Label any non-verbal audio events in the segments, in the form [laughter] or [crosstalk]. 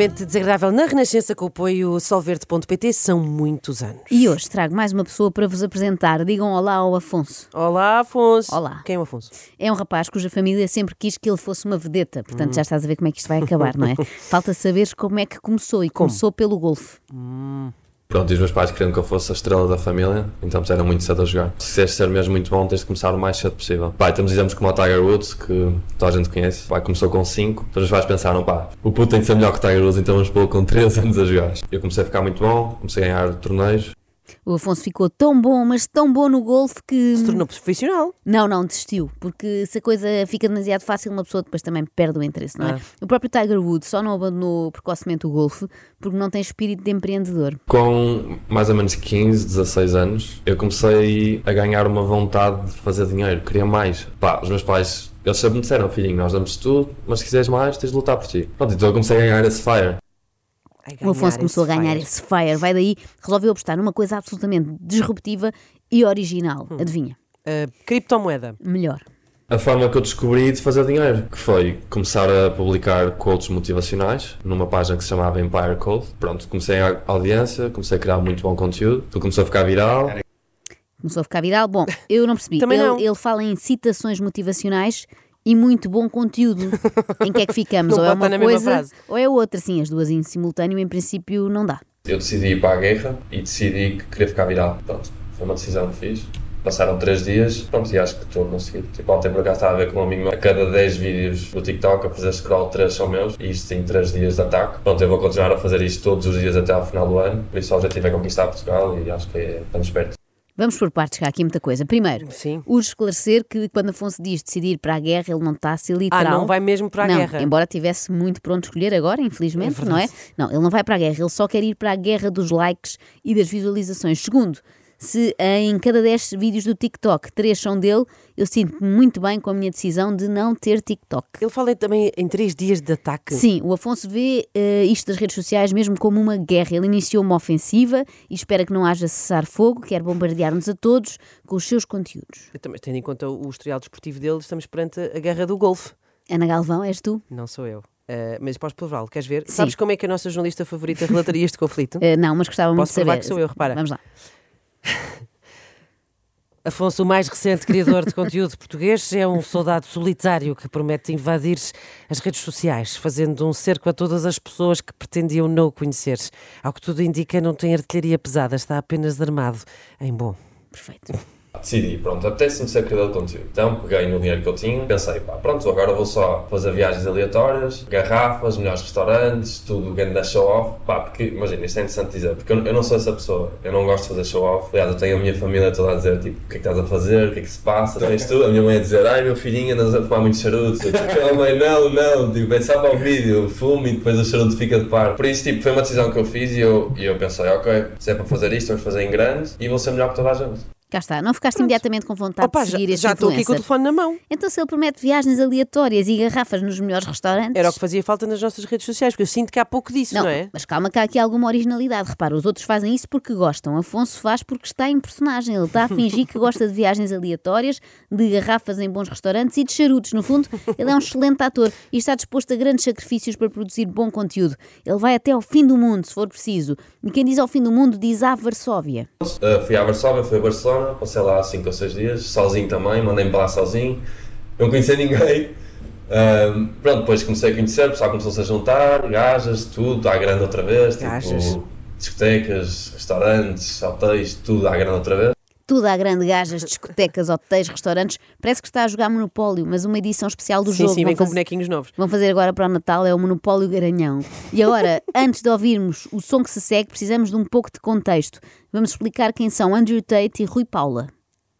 extremamente desagradável na Renascença com o apoio solverde.pt são muitos anos. E hoje trago mais uma pessoa para vos apresentar. Digam olá ao Afonso. Olá, Afonso. Olá. Quem é o Afonso? É um rapaz cuja família sempre quis que ele fosse uma vedeta, portanto já estás a ver como é que isto vai acabar, não é? [laughs] Falta saber como é que começou e começou pelo golfe. Pronto, e os meus pais queriam que eu fosse a estrela da família, então puseram muito cedo a jogar. Se quiseres ser mesmo muito bom, tens de começar o mais cedo possível. E temos exemplos como o Tiger Woods, que toda a gente conhece. Pá, começou com 5, depois os pais pensaram, pá, o puto tem de ser melhor que o Tiger Woods, então vamos pô-lo com 3 anos a jogar. Eu comecei a ficar muito bom, comecei a ganhar torneios, O Afonso ficou tão bom, mas tão bom no golfe que. Se tornou profissional. Não, não, desistiu. Porque se a coisa fica demasiado fácil, uma pessoa depois também perde o interesse, não é? Ah. O próprio Tiger Woods só não abandonou precocemente o golfe porque não tem espírito de empreendedor. Com mais ou menos 15, 16 anos, eu comecei a ganhar uma vontade de fazer dinheiro, queria mais. Pá, os meus pais, eles sempre me disseram, filhinho, nós damos tudo, mas se quiseres mais, tens de lutar por ti. Pronto, então eu comecei a ganhar esse fire. O Afonso começou a ganhar fire. esse fire. Vai daí, resolveu apostar numa coisa absolutamente disruptiva e original. Hum. Adivinha? Ah, criptomoeda. Melhor. A forma que eu descobri de fazer dinheiro, que foi começar a publicar quotes motivacionais numa página que se chamava Empire Code. Pronto, comecei a audiência, comecei a criar muito bom conteúdo, tudo começou a ficar viral. Começou a ficar viral. Bom, eu não percebi. [laughs] Também ele, não. ele fala em citações motivacionais e muito bom conteúdo. em que é que ficamos? [laughs] Ou é uma coisa ou é outra. Sim, as duas em simultâneo, em princípio, não dá. Eu decidi ir para a guerra e decidi que queria ficar viral. Pronto, foi uma decisão que fiz. Passaram 3 dias, pronto, e acho que estou a conseguir. Tipo, ontem por acaso estava a ver com um amigo meu, a cada 10 vídeos do TikTok a fazer scroll, 3 são meus, e isto em 3 dias de ataque. Pronto, eu vou continuar a fazer isto todos os dias até ao final do ano, por isso o objetivo é conquistar Portugal e acho que é, estamos perto. Vamos por partes, que há aqui muita coisa. Primeiro, Sim. urge esclarecer que quando Afonso diz decidir para a guerra, ele não está a ser Ah, literal. não vai mesmo para a não, guerra. embora tivesse muito pronto a escolher agora, infelizmente, É não é? Não, ele não vai para a guerra, ele só quer ir para a guerra dos likes e das visualizações. Segundo, se em cada 10 vídeos do TikTok, 3 são dele, eu sinto-me muito bem com a minha decisão de não ter TikTok. Ele fala também em 3 dias de ataque. Sim, o Afonso vê eh, isto das redes sociais mesmo como uma guerra. Ele iniciou uma ofensiva e espera que não haja cessar-fogo, quer bombardear-nos a todos com os seus conteúdos. Eu também, tendo em conta o historial desportivo dele, estamos perante a guerra do golfe. Ana Galvão, és tu? Não sou eu. Ah, mas podes prová-lo, queres ver? Sim. Sabes como é que a nossa jornalista favorita relataria este conflito? Eh, não, mas gostava muito de Posso provar saber. que sou eu, repara. Vamos lá. Afonso, o mais recente criador de conteúdo português, é um soldado solitário que promete invadir as redes sociais, fazendo um cerco a todas as pessoas que pretendiam não o conhecer. Ao que tudo indica, não tem artilharia pesada, está apenas armado em bom. Perfeito. Decidi, pronto, apetece-me ser criador de conteúdo. Então peguei no dinheiro que eu tinha, pensei, pá, pronto, agora vou só fazer viagens aleatórias, garrafas, melhores restaurantes, tudo grande show-off. Pá, porque, imagina, isto é interessante dizer, porque eu, eu não sou essa pessoa, eu não gosto de fazer show-off. Aliás, eu tenho a minha família toda a dizer, tipo, o que é que estás a fazer, o que é que se passa, [laughs] tens tu? A minha mãe a dizer, ai meu filhinho, andas a fumar muito charuto. Eu, tipo, "Oh, mãe, não, não, tipo, é só para o vídeo, fumo e depois o charuto fica de par. Por isso, tipo, foi uma decisão que eu fiz e eu, e eu pensei, ok, se é para fazer isto, vamos fazer em grande e vou ser melhor que toda a gente. Cá está. Não ficaste imediatamente com vontade Opa, de já, seguir este já estou aqui com o telefone na mão. Então, se ele promete viagens aleatórias e garrafas nos melhores restaurantes. Era o que fazia falta nas nossas redes sociais, porque eu sinto que há pouco disso, não, Não, é? mas calma que há aqui alguma originalidade. Repara, os outros fazem isso porque gostam. Afonso faz porque está em personagem. Ele está a fingir que gosta de viagens aleatórias, de garrafas em bons restaurantes e de charutos. No fundo, ele é um excelente ator e está disposto a grandes sacrifícios para produzir bom conteúdo. Ele vai até ao fim do mundo, se for preciso. E quem diz ao fim do mundo diz à Varsóvia. Uh, fui à Varsóvia, fui a Barcelona, passei lá 5 ou 6 dias, sozinho também, mandei-me para lá sozinho, não conhecia ninguém. Um, pronto, depois comecei a conhecer, o pessoal começou-se a juntar, gajas, tudo, à grande outra vez, Gajas. tipo, discotecas, restaurantes, hotéis, tudo à grande outra vez. Tudo à grande gajas, discotecas, hotéis, restaurantes. Parece que está a jogar Monopólio, mas uma edição especial do Sim, jogo. sim, vem com fazer- bonequinhos novos. Vão fazer agora para o Natal é o Monopólio Garanhão. E agora, [laughs] antes de ouvirmos o som que se segue, precisamos de um pouco de contexto. Vamos explicar quem são Andrew Tate e Rui Paula.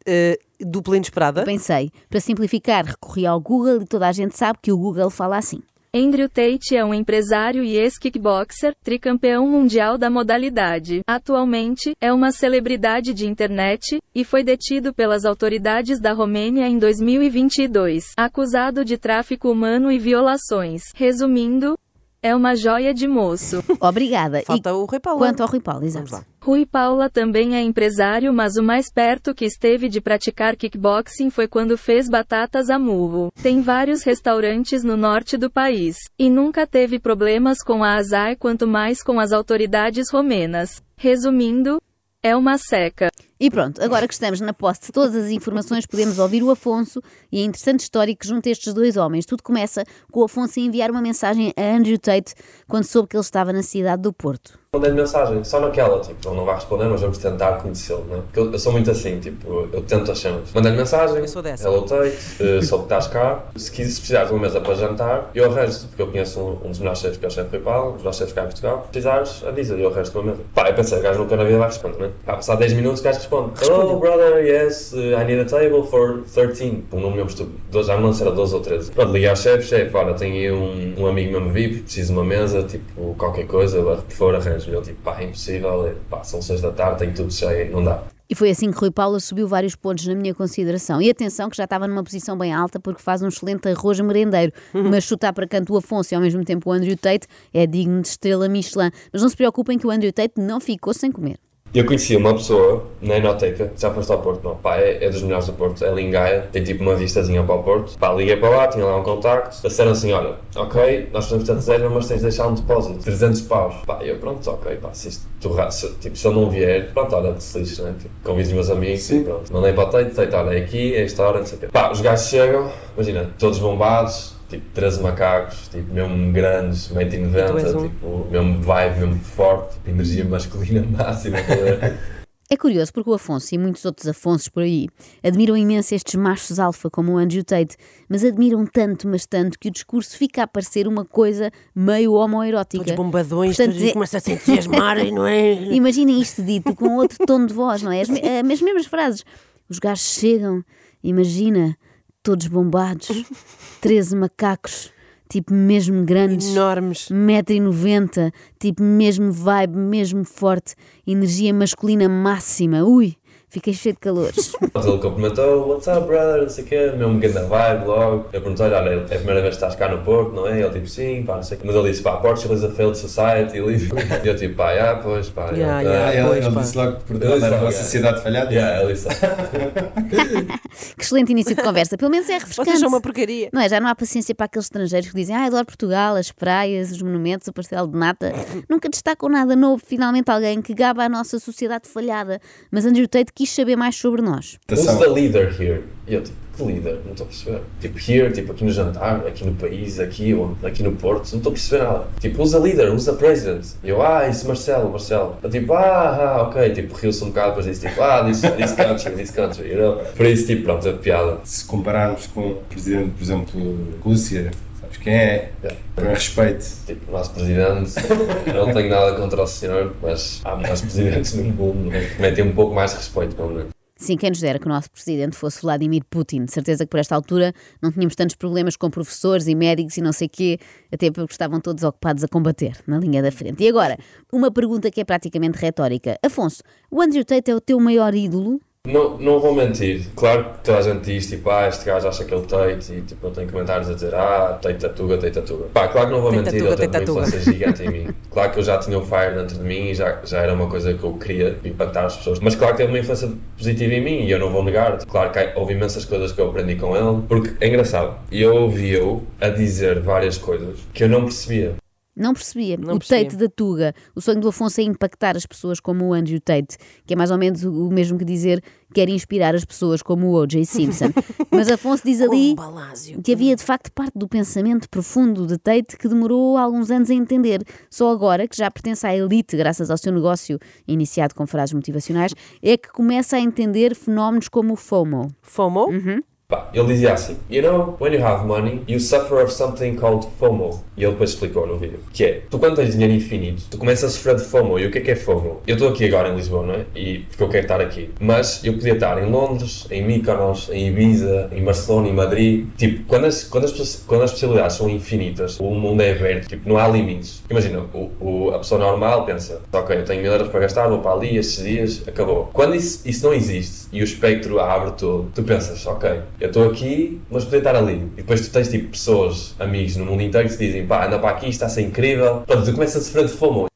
Uh, dupla inesperada. Pensei, para simplificar, recorri ao Google e toda a gente sabe que o Google fala assim. Andrew Tate é um empresário e ex-kickboxer, tricampeão mundial da modalidade. Atualmente, é uma celebridade de internet e foi detido pelas autoridades da Romênia em 2022, acusado de tráfico humano e violações. Resumindo, É uma joia de moço. [laughs] Obrigada. Falta e o Rui Paulo. quanto ao Rui Paulo, Vamos exato. lá. Rui Paula também é empresário, mas o mais perto que esteve de praticar kickboxing foi quando fez batatas a murro. Tem vários restaurantes no norte do país. E nunca teve problemas com a azar, quanto mais com as autoridades romenas. Resumindo, é uma seca. E pronto, agora que estamos na posse de todas as informações, podemos ouvir o Afonso e a interessante história que junta estes dois homens. Tudo começa com o Afonso a enviar uma mensagem a Andrew Tate quando soube que ele estava na cidade do Porto. Mandei-lhe mensagem, só naquela, tipo, ele não vai responder, mas vamos tentar conhecê-lo, né? Porque eu, eu sou muito assim, tipo, eu tento as cenas. Mandei-lhe mensagem, Eu sou dessa. hello Tate, uh, soube que estás cá, se quiseres precisares de uma mesa para jantar, eu arranjo porque eu conheço um, um dos melhores chefes que é o chefe Rui Paulo, um dos melhores chefes cá em Portugal, se precisares, avisa eu arranjo uma mesa. Pá, eu pensei, o gajo nunca na vida vai responder, né? Pá, passar 10 minutos, o gajo responde, hello brother, yes, uh, I need a table for 13, um número estúpido, já não lembro se era 12 ou 13. Pronto, liguei ao chefe, chefe, olha, tenho aí um, um amigo mesmo VIP, preciso de uma mesa, tipo, qualquer coisa, por favor, arranjo-me. Ele, tipo, pá, é impossível, é, pá, são 6 da tarde, tenho tudo cheio, não dá. E foi assim que Rui Paulo subiu vários pontos na minha consideração. E atenção que já estava numa posição bem alta porque faz um excelente arroz merendeiro. Mas chutar para canto o Afonso e ao mesmo tempo o Andrew Tate é digno de estrela Michelin. Mas não se preocupem que o Andrew Tate não ficou sem comer. Eu conheci uma pessoa na Enoteca, já foste ao Porto, não, pá, é, é dos melhores do Porto, é Lingaia, tem tipo uma vistazinha para o Porto, pá, liguei para lá, tinha lá um contacto, disseram assim, olha, ok, nós fazemos a reserva, mas tens de deixar um depósito, 300 paus, pá, eu, pronto, ok, pá, se isto, se, tipo, se eu não vier, pronto, olha, se lixe, né, tipo, convido os meus amigos e pronto, mandei para o Teito, Teito, olha, é aqui, é esta hora, não sei o quê. Pá, os gajos chegam, imagina, todos bombados, tipo, 13 macacos, tipo, mesmo grandes, 1,90m, tu és um. tipo, mesmo vibe, mesmo forte, tipo, energia masculina [laughs] máxima, tá? É curioso porque o Afonso e muitos outros Afonsos por aí admiram imenso estes machos alfa como o Andrew Tate, mas admiram tanto, mas tanto, que o discurso fica a parecer uma coisa meio homoerótica. Todos bombadões, Portanto, todos é- começam a se entusiasmarem, [laughs] não é? Imaginem isto dito com outro tom de voz, não é? As, me- [laughs] as mesmas frases. Os gajos chegam, imagina, todos bombados, [laughs] 13 macacos, tipo mesmo grandes. Enormes. 1,90m, tipo mesmo vibe, mesmo forte, energia masculina máxima. Ui, fiquei cheio de calores. [laughs] Ele cumprimentou, what's up brother, não sei o quê, mesmo grande vibe logo. Eu perguntei-lhe, olha, é a primeira vez que estás cá no Porto, não é? Ele tipo, sim, pá, não sei o quê. Mas ele disse, pá, Portugal is a failed society, [laughs] e eu tipo, pá, ah, pois, pá, Yeah, yeah, yeah. Ah, ele, pois, ele pá. disse logo que Portugal era uma sociedade falhada. Yeah, ele disse, [laughs] que excelente início de conversa, pelo menos é refrescante. Vocês são uma porcaria. Não é? Já não há paciência para aqueles estrangeiros que dizem ah, adoro Portugal, as praias, os monumentos, o pastel de nata. Nunca destacam nada novo. Finalmente alguém que gaba a nossa sociedade falhada. Mas Andrew Tate quis saber mais sobre nós. who's the leader here? E eu tipo, que líder? Não estou a perceber. Tipo, here, tipo, aqui no jantar, aqui no país, aqui, onde? aqui no Porto, não estou a perceber nada. Tipo, who's the leader? Who's the president? E eu, ah, isso Marcelo, Marcelo. Eu tipo, ah, ah, ok, tipo, riu-se um bocado, depois disse tipo, ah, this, this country, this country, you know? Por isso, tipo, pronto, é piada. Se compararmos com o presidente, por exemplo, Rússia, sabes quem é? Yeah. Com respeito. Tipo, o nosso presidente, eu não tenho nada contra o senhor, mas há mais presidentes [laughs] no mundo que metem um pouco mais de respeito, pelo menos. Sim, quem nos dera que o nosso presidente fosse Vladimir Putin. De certeza que por esta altura não tínhamos tantos problemas com professores e médicos e não sei quê, até porque estavam todos ocupados a combater na linha da frente. E agora, uma pergunta que é praticamente retórica. Afonso, o Andrew Tate é o teu maior ídolo? Não, não vou mentir, claro que toda a gente diz tipo, ah, este gajo acha que ele Tate e tipo, eu tenho comentários a dizer, ah, Tate Tatuga, Tate Tatuga. Pá, claro que não vou mentir, teve Tate uma influência gigante em mim. [laughs] Claro que eu já tinha o Fire dentro de mim e já, já era uma coisa que eu queria impactar as pessoas. Mas claro que teve uma influência positiva em mim e eu não vou negar. Claro que houve imensas coisas que eu aprendi com ele, porque é engraçado. Eu ouvi-o a dizer várias coisas que eu não percebia. Não percebia. Não o percebia. Tate da Tuga. O sonho do Afonso é impactar as pessoas como o Andrew Tate, que é mais ou menos o mesmo que dizer quer inspirar as pessoas como o O.J. Simpson. [laughs] Mas Afonso diz ali balásio. que havia de facto parte do pensamento profundo de Tate que demorou alguns anos a entender. Só agora, que já pertence à elite graças ao seu negócio iniciado com frases motivacionais, é que começa a entender fenómenos como o FOMO. FOMO? Pá, ele dizia assim: You know, when you have money, you suffer of something called FOMO. E ele depois explicou no vídeo: Que é, tu quando tens dinheiro infinito, tu começas a sofrer de FOMO. E o que é que é FOMO? Eu estou aqui agora em Lisboa, não é? E porque eu quero estar aqui. Mas eu podia estar em Londres, em Mykonos, em Ibiza, em Barcelona, em Madrid. Tipo, quando as, quando as, quando as possibilidades são infinitas, o mundo é aberto, tipo, não há limites. Imagina, o, o- a pessoa normal pensa: Ok, eu tenho mil euros para gastar, vou para ali estes dias, acabou. Quando isso, isso não existe e o espectro abre todo, tu pensas: Ok, eu estou aqui, mas podia estar ali. E depois tu tens tipo pessoas, amigos no mundo inteiro que te dizem, pá, anda para aqui, está a ser incrível. Pronto, tu começas a sofrer de fome.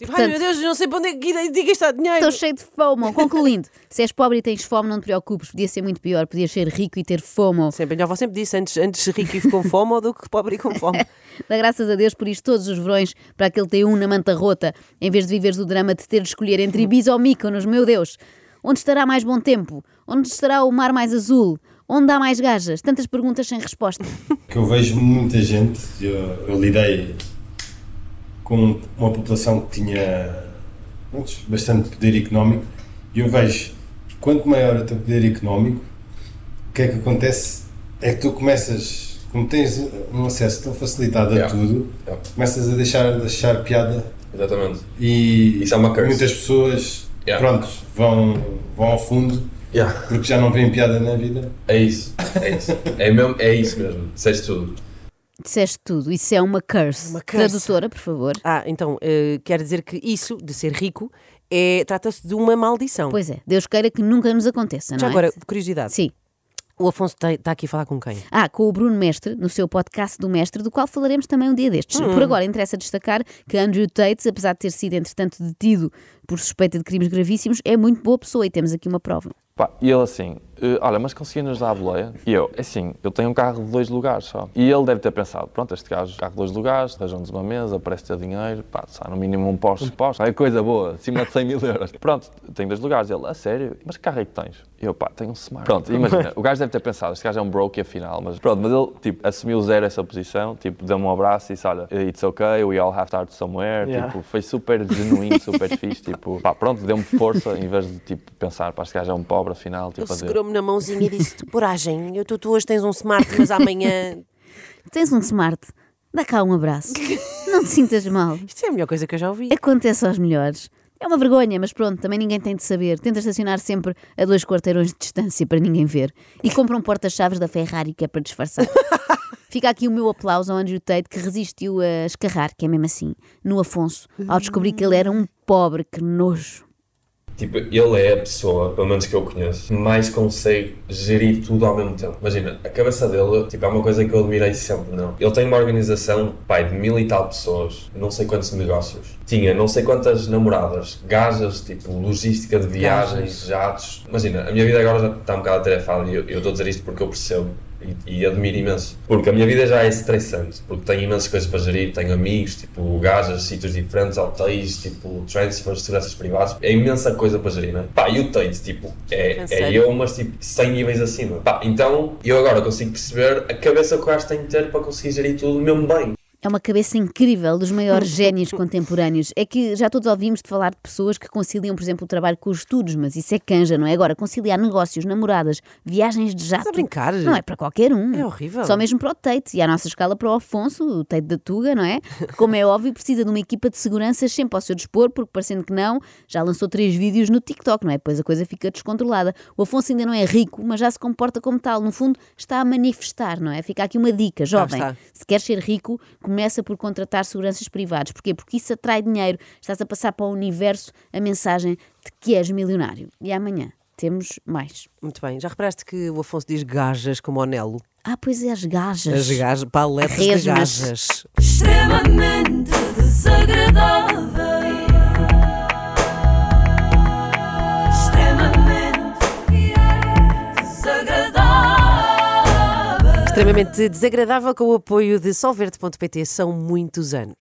Tipo, ai meu Deus, não sei para onde é que diga está dinheiro. Estou cheio de FOMO. Concluindo, [laughs] se és pobre e tens fome, não te preocupes. Podia ser muito pior. Podias ser rico e ter FOMO. Sempre, minha avó sempre disse, antes, antes rico e com fome do que pobre e com fome. [laughs] Dá graças a Deus por isto todos os verões para aquele T1 na manta rota, em vez de viveres o drama de ter de escolher entre Ibiza ou Mykonos, meu Deus. Onde estará mais bom tempo? Onde estará o mar mais azul? Onde há mais gajas? Tantas perguntas sem resposta. [laughs] Que eu vejo muita gente, eu, eu lidei com uma população que tinha pronto, bastante poder económico e eu vejo quanto maior o teu poder económico, o que é que acontece? É que tu começas, como tens um acesso tão facilitado a Yeah. tudo, Yeah. começas a deixar, a deixar piada Exatamente. e Isso é uma curse. muitas pessoas Yeah. pronto, vão, vão ao fundo Yeah. porque já não veem piada na vida. É isso, é isso. É, mesmo, é isso mesmo, disseste tudo. Disseste tudo. Isso é uma curse. Uma curse. Tradutora, por favor. Ah, então, eh, quer dizer que isso, de ser rico, é, trata-se de uma maldição. Pois é, Deus queira que nunca nos aconteça, Já não é? agora, de curiosidade, Sim. o Afonso está aqui a falar com quem? Ah, com o Bruno Mestre, no seu podcast do Mestre, do qual falaremos também um dia destes. Hum. Por agora, interessa destacar que Andrew Tate, apesar de ter sido, entretanto, detido por suspeita de crimes gravíssimos, é muito boa pessoa e temos aqui uma prova. Pá, e ele assim, "Eh, olha, mas consegui-nos dar a boleia? E eu, é assim, eu tenho um carro de dois lugares só. E ele deve ter pensado, pronto, este gajo, carro de dois lugares, arranjam-nos uma mesa, aparece-te dinheiro, pá, sai no mínimo um um Porsche, é coisa boa, acima de 100 mil euros. [laughs] Pronto, tenho dois lugares. Ele, a sério? Mas que carro é que tens? E eu, pá, tenho um Smart. Pronto, imagina, o gajo deve ter pensado, este gajo é um broke afinal, mas pronto, mas ele, tipo, assumiu zero essa posição, tipo, deu-me um abraço e disse, olha, it's okay, we all have to start somewhere, Yeah. tipo, foi super genuíno, super fixe, tipo, pá, pronto, deu-me força, em vez de, tipo, pensar, pá, este gajo é um pobre afinal, Ele tipo, a na mãozinha e disse: Coragem, eu, tu, tu hoje tens um smart, mas amanhã. [laughs] Tens um smart, dá cá um abraço. Não te sintas mal. Isto é a melhor coisa que eu já ouvi. Acontece aos melhores. É uma vergonha, mas pronto, também ninguém tem de saber. Tenta estacionar sempre a dois quarteirões de distância para ninguém ver. E compra um porta-chaves da Ferrari que é para disfarçar. [laughs] Fica aqui o meu aplauso ao Andrew Tate que resistiu a escarrar, que é mesmo assim, no Afonso, ao descobrir que ele era um pobre, que nojo. Tipo, ele é a pessoa, pelo menos que eu conheço, que mais consegue gerir tudo ao mesmo tempo. Imagina, a cabeça dele, tipo, é uma coisa que eu admirei sempre, não? Ele tem uma organização, pai, de mil e tal pessoas, não sei quantos negócios. Tinha não sei quantas namoradas, gajas, tipo, logística de viagens, jatos. Imagina, a minha vida agora já está um bocado atarefada e eu eu estou a dizer isto porque eu percebo. E, e admiro imenso. Porque a minha vida já é estressante. Porque tenho imensas coisas para gerir. Tenho amigos, tipo, gajas, sítios diferentes, hotéis, tipo, transfers, seguranças privadas. É imensa coisa para gerir, não é? Pá, e o Tate, tipo, é, é sério? eu, mas tipo, 100 níveis acima. Pá, então eu agora consigo perceber a cabeça que o gajo tem de ter para conseguir gerir tudo mesmo bem. É uma cabeça incrível dos maiores [laughs] génios contemporâneos. É que já todos ouvimos de falar de pessoas que conciliam, por exemplo, o trabalho com os estudos, mas isso é canja, não é? Agora, conciliar negócios, namoradas, viagens de jato. Estás a brincar? Não é para qualquer um. É horrível. Só mesmo para o Tate e à nossa escala para o Afonso, o Tate da Tuga, não é? Que, [laughs] como é óbvio, precisa de uma equipa de seguranças sempre ao seu dispor, porque parecendo que não, já lançou três vídeos no TikTok, não é? Depois a coisa fica descontrolada. O Afonso ainda não é rico, mas já se comporta como tal. No fundo, está a manifestar, não é? Fica aqui uma dica, jovem. Se queres ser rico, começa por contratar seguranças privados. Porquê? Porque isso atrai dinheiro. Estás a passar para o universo a mensagem de que és milionário. E amanhã temos mais. Muito bem. Já reparaste que o Afonso diz gajas como o Nelo? Ah, pois é, as gajas. As gajas, paletas de gajas. extremamente desagradável. Extremamente desagradável com o apoio de Solverde.pt são muitos anos.